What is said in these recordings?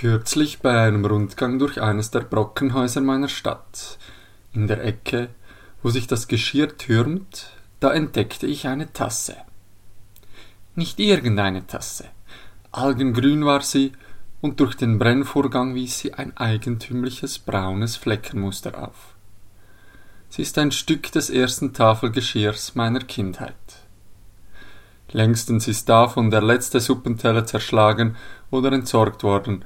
Kürzlich bei einem Rundgang durch eines der Brockenhäuser meiner Stadt, in der Ecke, wo sich das Geschirr türmt, da entdeckte ich eine Tasse. Nicht irgendeine Tasse. Algengrün war sie, und durch den Brennvorgang wies sie ein eigentümliches braunes Fleckenmuster auf. Sie ist ein Stück des ersten Tafelgeschirrs meiner Kindheit. Längstens ist davon der letzte Suppenteller zerschlagen oder entsorgt worden,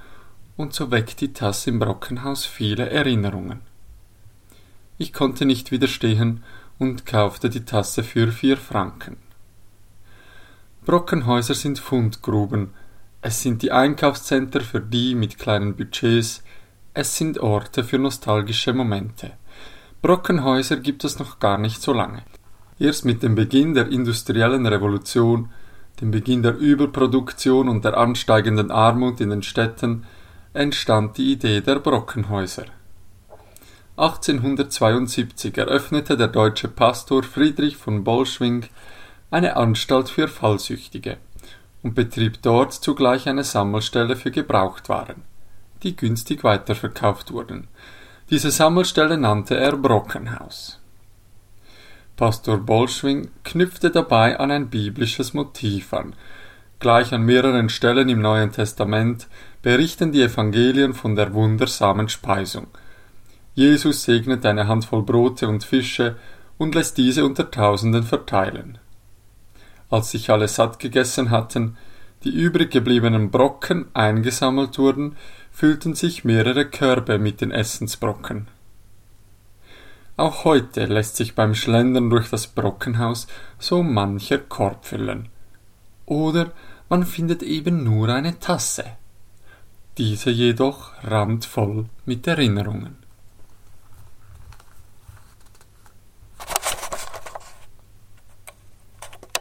und so weckt die Tasse im Brockenhaus viele Erinnerungen. Ich konnte nicht widerstehen und kaufte die Tasse für vier Franken. Brockenhäuser sind Fundgruben, es sind die Einkaufscenter für die mit kleinen Budgets, es sind Orte für nostalgische Momente. Brockenhäuser gibt es noch gar nicht so lange. Erst mit dem Beginn der industriellen Revolution, dem Beginn der Überproduktion und der ansteigenden Armut in den Städten entstand die Idee der Brockenhäuser. 1872 eröffnete der deutsche Pastor Friedrich von Bolschwing eine Anstalt für Fallsüchtige und betrieb dort zugleich eine Sammelstelle für Gebrauchtwaren, die günstig weiterverkauft wurden. Diese Sammelstelle nannte er Brockenhaus. Pastor Bolschwing knüpfte dabei an ein biblisches Motiv an. Gleich an mehreren Stellen im Neuen Testament berichten die Evangelien von der wundersamen Speisung. Jesus segnet eine Handvoll Brote und Fische und lässt diese unter Tausenden verteilen. Als sich alle satt gegessen hatten, die übrig gebliebenen Brocken eingesammelt wurden, füllten sich mehrere Körbe mit den Essensbrocken. Auch heute lässt sich beim Schlendern durch das Brockenhaus so mancher Korb füllen. Oder man findet eben nur eine Tasse. Diese jedoch randvoll mit Erinnerungen.